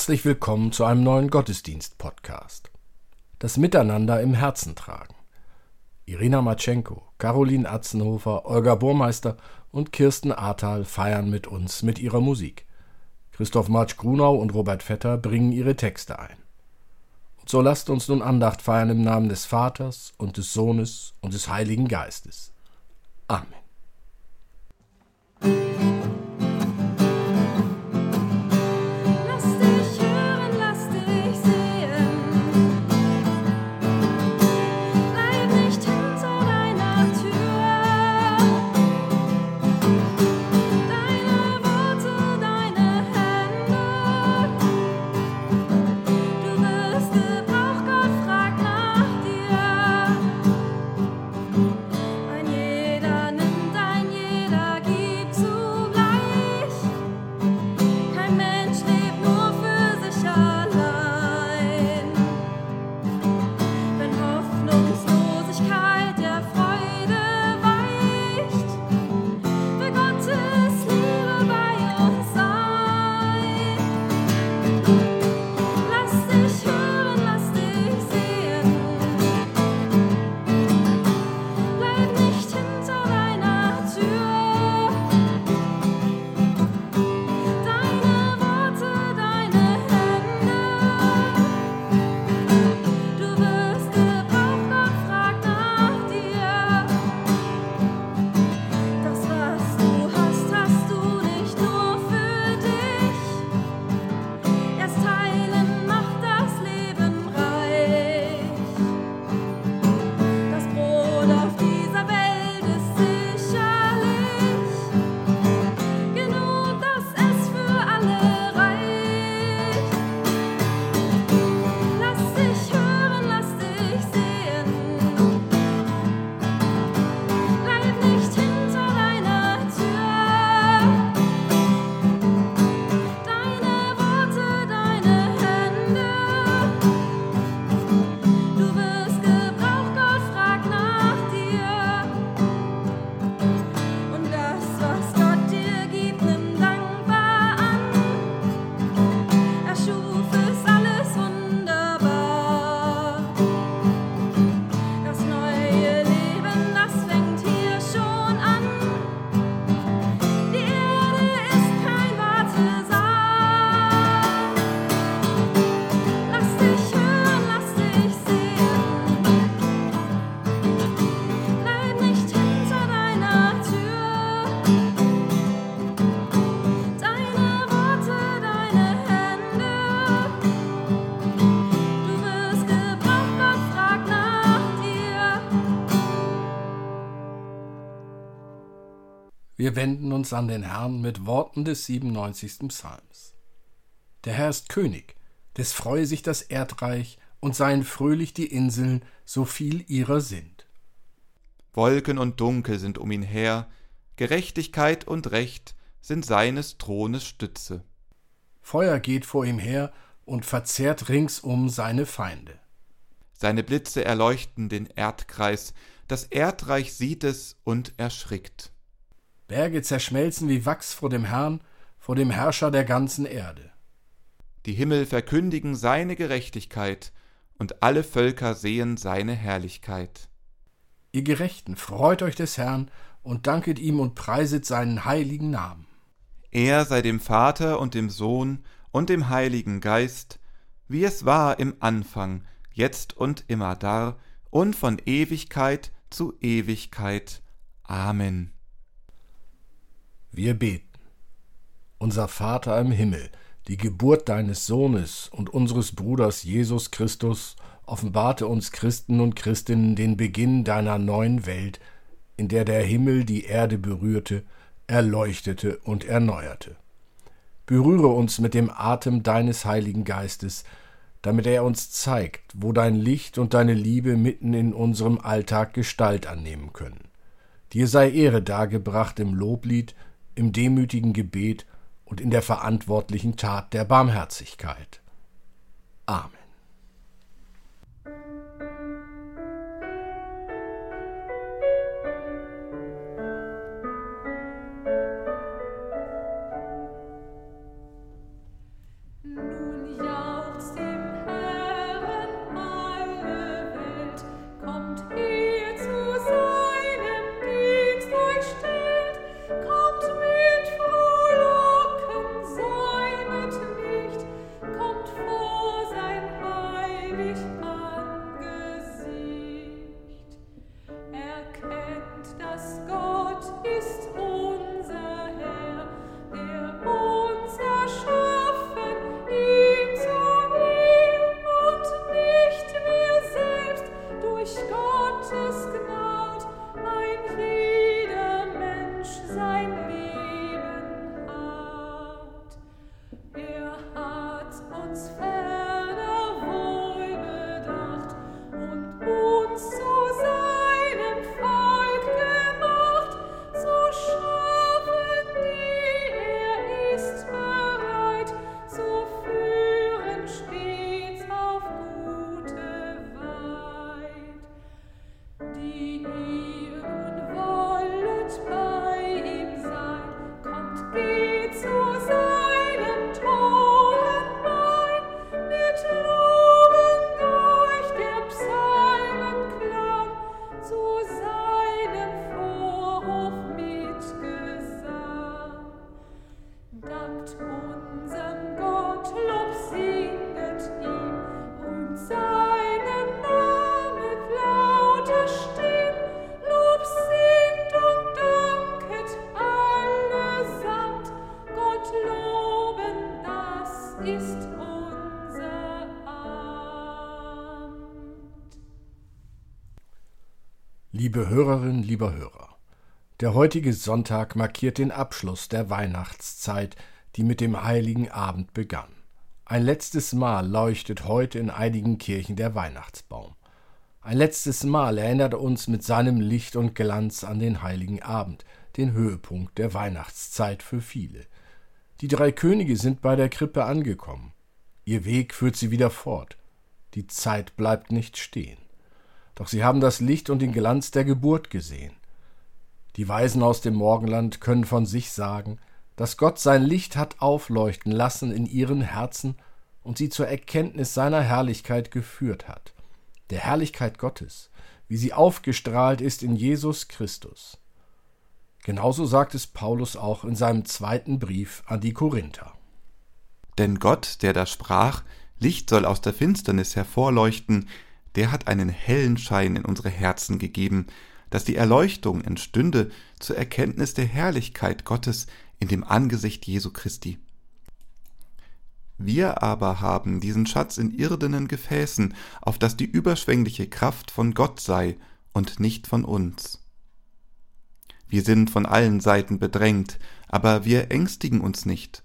Herzlich willkommen zu einem neuen Gottesdienst-Podcast. Das Miteinander im Herzen tragen. Irina Matschenko, Caroline Atzenhofer, Olga Burmeister und Kirsten Ahrtal feiern mit uns mit ihrer Musik. Christoph Marsch-Grunau und Robert Vetter bringen ihre Texte ein. Und so lasst uns nun Andacht feiern im Namen des Vaters und des Sohnes und des Heiligen Geistes. Amen. Wir wenden uns an den Herrn mit Worten des 97. Psalms. Der Herr ist König, des freue sich das Erdreich und seien fröhlich die Inseln, so viel ihrer sind. Wolken und Dunkel sind um ihn her, Gerechtigkeit und Recht sind seines Thrones Stütze. Feuer geht vor ihm her und verzehrt ringsum seine Feinde. Seine Blitze erleuchten den Erdkreis, das Erdreich sieht es und erschrickt. Berge zerschmelzen wie Wachs vor dem Herrn, vor dem Herrscher der ganzen Erde. Die Himmel verkündigen seine Gerechtigkeit, und alle Völker sehen seine Herrlichkeit. Ihr Gerechten, freut euch des Herrn und danket ihm und preiset seinen heiligen Namen. Er sei dem Vater und dem Sohn und dem Heiligen Geist, wie es war im Anfang, jetzt und immer dar und von Ewigkeit zu Ewigkeit. Amen. Wir beten. Unser Vater im Himmel, die Geburt deines Sohnes und unseres Bruders Jesus Christus offenbarte uns Christen und Christinnen den Beginn deiner neuen Welt, in der der Himmel die Erde berührte, erleuchtete und erneuerte. Berühre uns mit dem Atem deines Heiligen Geistes, damit er uns zeigt, wo dein Licht und deine Liebe mitten in unserem Alltag Gestalt annehmen können. Dir sei Ehre dargebracht im Loblied, im demütigen Gebet und in der verantwortlichen Tat der Barmherzigkeit. Amen. Hörerinnen, lieber Hörer, der heutige Sonntag markiert den Abschluss der Weihnachtszeit, die mit dem heiligen Abend begann. Ein letztes Mal leuchtet heute in einigen Kirchen der Weihnachtsbaum. Ein letztes Mal erinnert uns mit seinem Licht und Glanz an den heiligen Abend, den Höhepunkt der Weihnachtszeit für viele. Die drei Könige sind bei der Krippe angekommen. Ihr Weg führt sie wieder fort. Die Zeit bleibt nicht stehen. Doch sie haben das Licht und den Glanz der Geburt gesehen. Die Weisen aus dem Morgenland können von sich sagen, dass Gott sein Licht hat aufleuchten lassen in ihren Herzen und sie zur Erkenntnis seiner Herrlichkeit geführt hat, der Herrlichkeit Gottes, wie sie aufgestrahlt ist in Jesus Christus. Genauso sagt es Paulus auch in seinem zweiten Brief an die Korinther. Denn Gott, der da sprach, Licht soll aus der Finsternis hervorleuchten, der hat einen hellen Schein in unsere Herzen gegeben, dass die Erleuchtung entstünde zur Erkenntnis der Herrlichkeit Gottes in dem Angesicht Jesu Christi. Wir aber haben diesen Schatz in irdenen Gefäßen, auf dass die überschwängliche Kraft von Gott sei und nicht von uns. Wir sind von allen Seiten bedrängt, aber wir ängstigen uns nicht.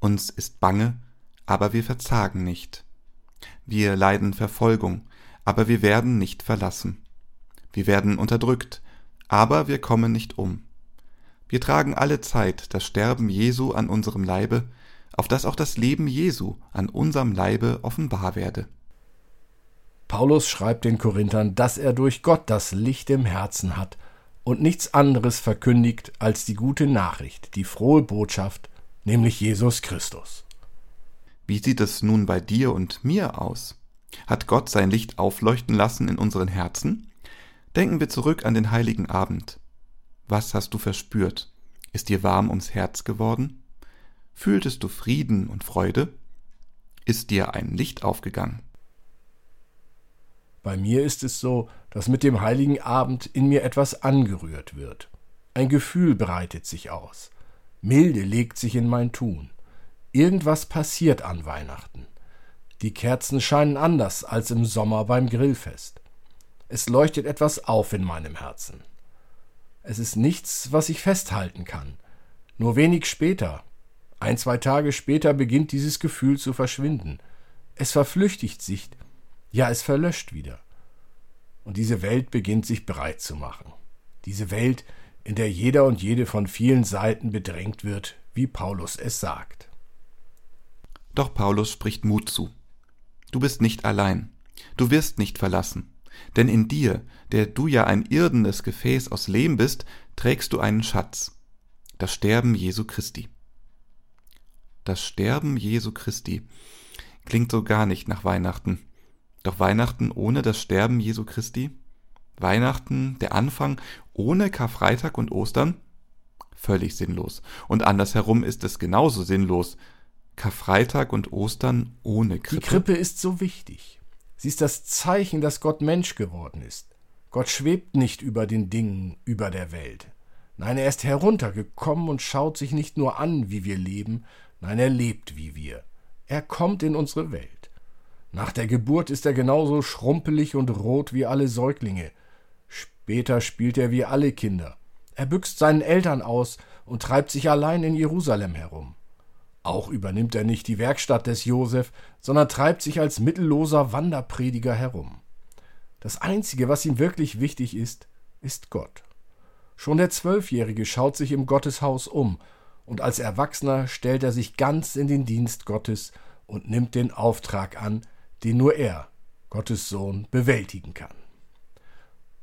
Uns ist bange, aber wir verzagen nicht. Wir leiden Verfolgung, aber wir werden nicht verlassen. Wir werden unterdrückt, aber wir kommen nicht um. Wir tragen alle Zeit das Sterben Jesu an unserem Leibe, auf dass auch das Leben Jesu an unserem Leibe offenbar werde. Paulus schreibt den Korinthern, dass er durch Gott das Licht im Herzen hat und nichts anderes verkündigt als die gute Nachricht, die frohe Botschaft, nämlich Jesus Christus. Wie sieht es nun bei dir und mir aus? Hat Gott sein Licht aufleuchten lassen in unseren Herzen? Denken wir zurück an den heiligen Abend. Was hast du verspürt? Ist dir warm ums Herz geworden? Fühltest du Frieden und Freude? Ist dir ein Licht aufgegangen? Bei mir ist es so, dass mit dem heiligen Abend in mir etwas angerührt wird. Ein Gefühl breitet sich aus. Milde legt sich in mein Tun. Irgendwas passiert an Weihnachten. Die Kerzen scheinen anders als im Sommer beim Grillfest. Es leuchtet etwas auf in meinem Herzen. Es ist nichts, was ich festhalten kann. Nur wenig später, ein, zwei Tage später, beginnt dieses Gefühl zu verschwinden. Es verflüchtigt sich, ja, es verlöscht wieder. Und diese Welt beginnt sich bereit zu machen. Diese Welt, in der jeder und jede von vielen Seiten bedrängt wird, wie Paulus es sagt. Doch Paulus spricht Mut zu. Du bist nicht allein. Du wirst nicht verlassen. Denn in dir, der du ja ein irdenes Gefäß aus Lehm bist, trägst du einen Schatz. Das Sterben Jesu Christi. Das Sterben Jesu Christi klingt so gar nicht nach Weihnachten. Doch Weihnachten ohne das Sterben Jesu Christi? Weihnachten, der Anfang, ohne Karfreitag und Ostern? Völlig sinnlos. Und andersherum ist es genauso sinnlos, Karfreitag und Ostern ohne Krippe. Die Krippe ist so wichtig. Sie ist das Zeichen, dass Gott Mensch geworden ist. Gott schwebt nicht über den Dingen, über der Welt. Nein, er ist heruntergekommen und schaut sich nicht nur an, wie wir leben, nein, er lebt wie wir. Er kommt in unsere Welt. Nach der Geburt ist er genauso schrumpelig und rot wie alle Säuglinge. Später spielt er wie alle Kinder. Er büxt seinen Eltern aus und treibt sich allein in Jerusalem herum. Auch übernimmt er nicht die Werkstatt des Josef, sondern treibt sich als mittelloser Wanderprediger herum. Das Einzige, was ihm wirklich wichtig ist, ist Gott. Schon der Zwölfjährige schaut sich im Gotteshaus um, und als Erwachsener stellt er sich ganz in den Dienst Gottes und nimmt den Auftrag an, den nur er, Gottes Sohn, bewältigen kann.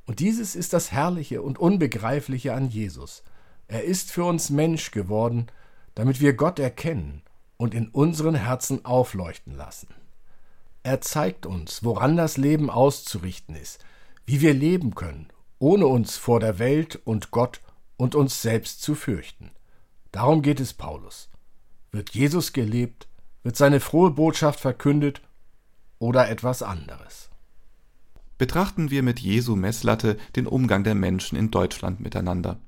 Und dieses ist das Herrliche und Unbegreifliche an Jesus. Er ist für uns Mensch geworden, damit wir Gott erkennen und in unseren Herzen aufleuchten lassen. Er zeigt uns, woran das Leben auszurichten ist, wie wir leben können, ohne uns vor der Welt und Gott und uns selbst zu fürchten. Darum geht es Paulus. Wird Jesus gelebt, wird seine frohe Botschaft verkündet oder etwas anderes. Betrachten wir mit Jesu Messlatte den Umgang der Menschen in Deutschland miteinander.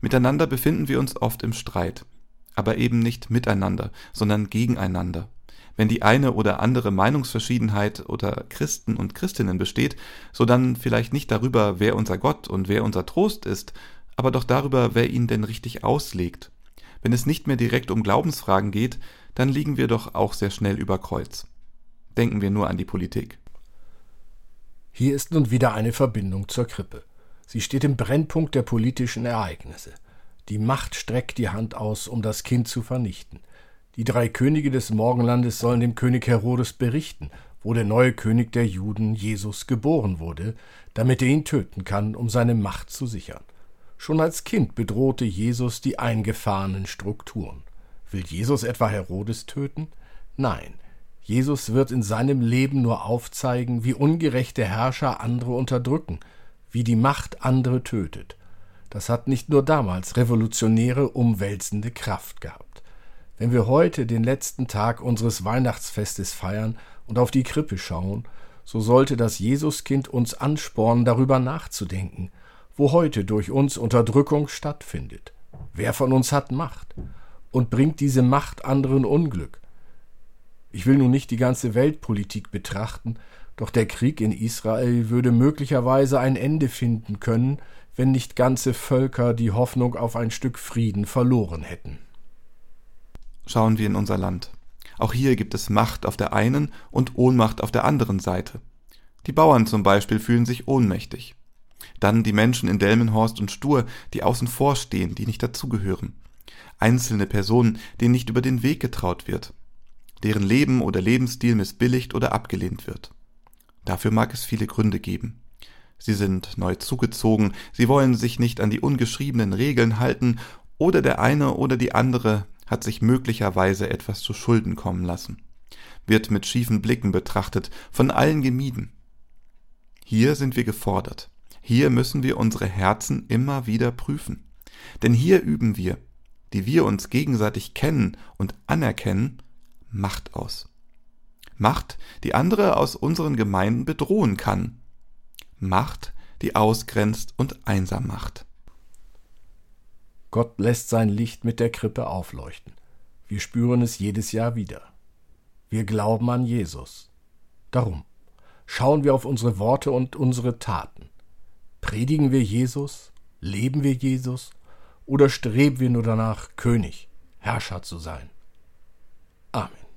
Miteinander befinden wir uns oft im Streit, aber eben nicht miteinander, sondern gegeneinander. Wenn die eine oder andere Meinungsverschiedenheit oder Christen und Christinnen besteht, so dann vielleicht nicht darüber, wer unser Gott und wer unser Trost ist, aber doch darüber, wer ihn denn richtig auslegt. Wenn es nicht mehr direkt um Glaubensfragen geht, dann liegen wir doch auch sehr schnell über Kreuz. Denken wir nur an die Politik. Hier ist nun wieder eine Verbindung zur Krippe. Sie steht im Brennpunkt der politischen Ereignisse. Die Macht streckt die Hand aus, um das Kind zu vernichten. Die drei Könige des Morgenlandes sollen dem König Herodes berichten, wo der neue König der Juden, Jesus, geboren wurde, damit er ihn töten kann, um seine Macht zu sichern. Schon als Kind bedrohte Jesus die eingefahrenen Strukturen. Will Jesus etwa Herodes töten? Nein, Jesus wird in seinem Leben nur aufzeigen, wie ungerechte Herrscher andere unterdrücken, wie die Macht andere tötet. Das hat nicht nur damals revolutionäre, umwälzende Kraft gehabt. Wenn wir heute den letzten Tag unseres Weihnachtsfestes feiern und auf die Krippe schauen, so sollte das Jesuskind uns anspornen, darüber nachzudenken, wo heute durch uns Unterdrückung stattfindet. Wer von uns hat Macht und bringt diese Macht anderen Unglück? Ich will nun nicht die ganze Weltpolitik betrachten, doch der Krieg in Israel würde möglicherweise ein Ende finden können, wenn nicht ganze Völker die Hoffnung auf ein Stück Frieden verloren hätten. Schauen wir in unser Land. Auch hier gibt es Macht auf der einen und Ohnmacht auf der anderen Seite. Die Bauern zum Beispiel fühlen sich ohnmächtig. Dann die Menschen in Delmenhorst und Stur, die außen vor stehen, die nicht dazugehören. Einzelne Personen, denen nicht über den Weg getraut wird. Deren Leben oder Lebensstil missbilligt oder abgelehnt wird. Dafür mag es viele Gründe geben. Sie sind neu zugezogen, sie wollen sich nicht an die ungeschriebenen Regeln halten, oder der eine oder die andere hat sich möglicherweise etwas zu Schulden kommen lassen, wird mit schiefen Blicken betrachtet, von allen gemieden. Hier sind wir gefordert. Hier müssen wir unsere Herzen immer wieder prüfen. Denn hier üben wir, die wir uns gegenseitig kennen und anerkennen, Macht aus. Macht, die andere aus unseren Gemeinden bedrohen kann. Macht, die ausgrenzt und einsam macht. Gott lässt sein Licht mit der Krippe aufleuchten. Wir spüren es jedes Jahr wieder. Wir glauben an Jesus. Darum schauen wir auf unsere Worte und unsere Taten. Predigen wir Jesus? Leben wir Jesus? Oder streben wir nur danach, König, Herrscher zu sein? Amen.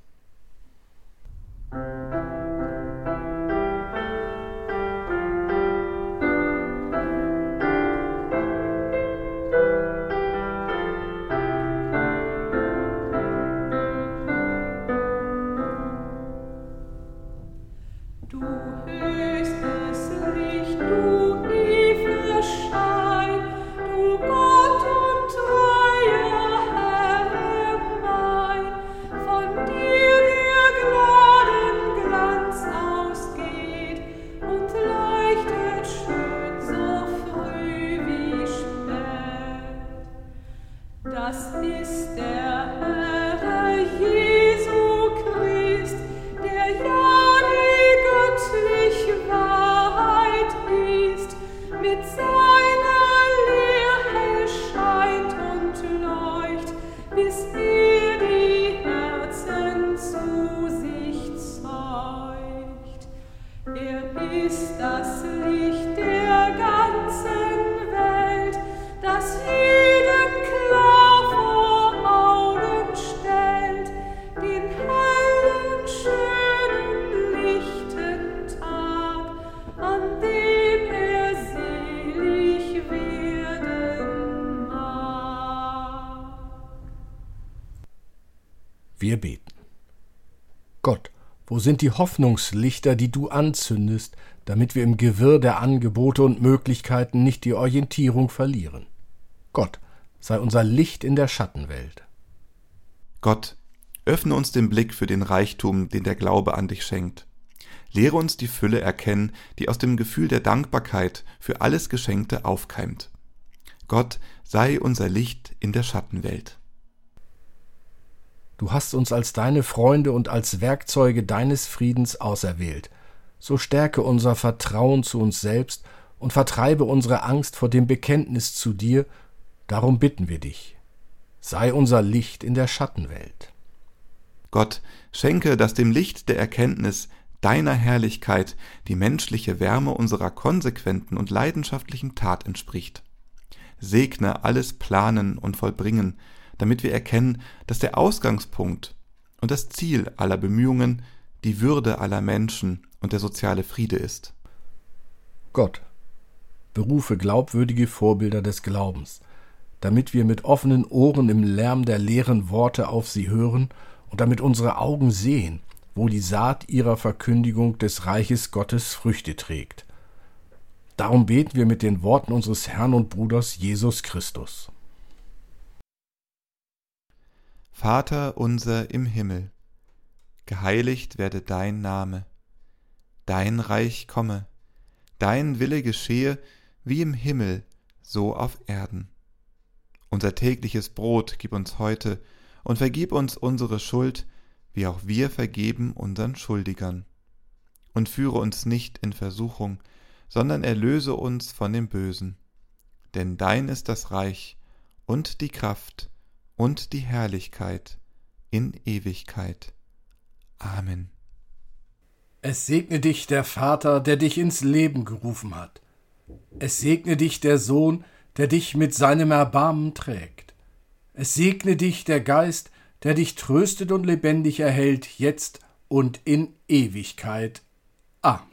Wir beten. Gott, wo sind die Hoffnungslichter, die du anzündest, damit wir im Gewirr der Angebote und Möglichkeiten nicht die Orientierung verlieren? Gott, sei unser Licht in der Schattenwelt. Gott, öffne uns den Blick für den Reichtum, den der Glaube an dich schenkt. Lehre uns die Fülle erkennen, die aus dem Gefühl der Dankbarkeit für alles Geschenkte aufkeimt. Gott sei unser Licht in der Schattenwelt. Du hast uns als deine Freunde und als Werkzeuge deines Friedens auserwählt. So stärke unser Vertrauen zu uns selbst und vertreibe unsere Angst vor dem Bekenntnis zu dir, darum bitten wir dich. Sei unser Licht in der Schattenwelt. Gott, schenke, dass dem Licht der Erkenntnis deiner Herrlichkeit die menschliche Wärme unserer konsequenten und leidenschaftlichen Tat entspricht. Segne alles Planen und Vollbringen, damit wir erkennen, dass der Ausgangspunkt und das Ziel aller Bemühungen die Würde aller Menschen und der soziale Friede ist. Gott, berufe glaubwürdige Vorbilder des Glaubens, damit wir mit offenen Ohren im Lärm der leeren Worte auf sie hören und damit unsere Augen sehen, wo die Saat ihrer Verkündigung des Reiches Gottes Früchte trägt. Darum beten wir mit den Worten unseres Herrn und Bruders Jesus Christus. Vater unser im Himmel, geheiligt werde dein Name, dein Reich komme, dein Wille geschehe wie im Himmel, so auf Erden. Unser tägliches Brot gib uns heute und vergib uns unsere Schuld, wie auch wir vergeben unseren Schuldigern. Und führe uns nicht in Versuchung, sondern erlöse uns von dem Bösen. Denn dein ist das Reich und die Kraft und die Herrlichkeit in Ewigkeit. Amen. Es segne dich der Vater, der dich ins Leben gerufen hat. Es segne dich der Sohn, der dich mit seinem Erbarmen trägt. Es segne dich der Geist, der dich tröstet und lebendig erhält, jetzt und in Ewigkeit. Amen.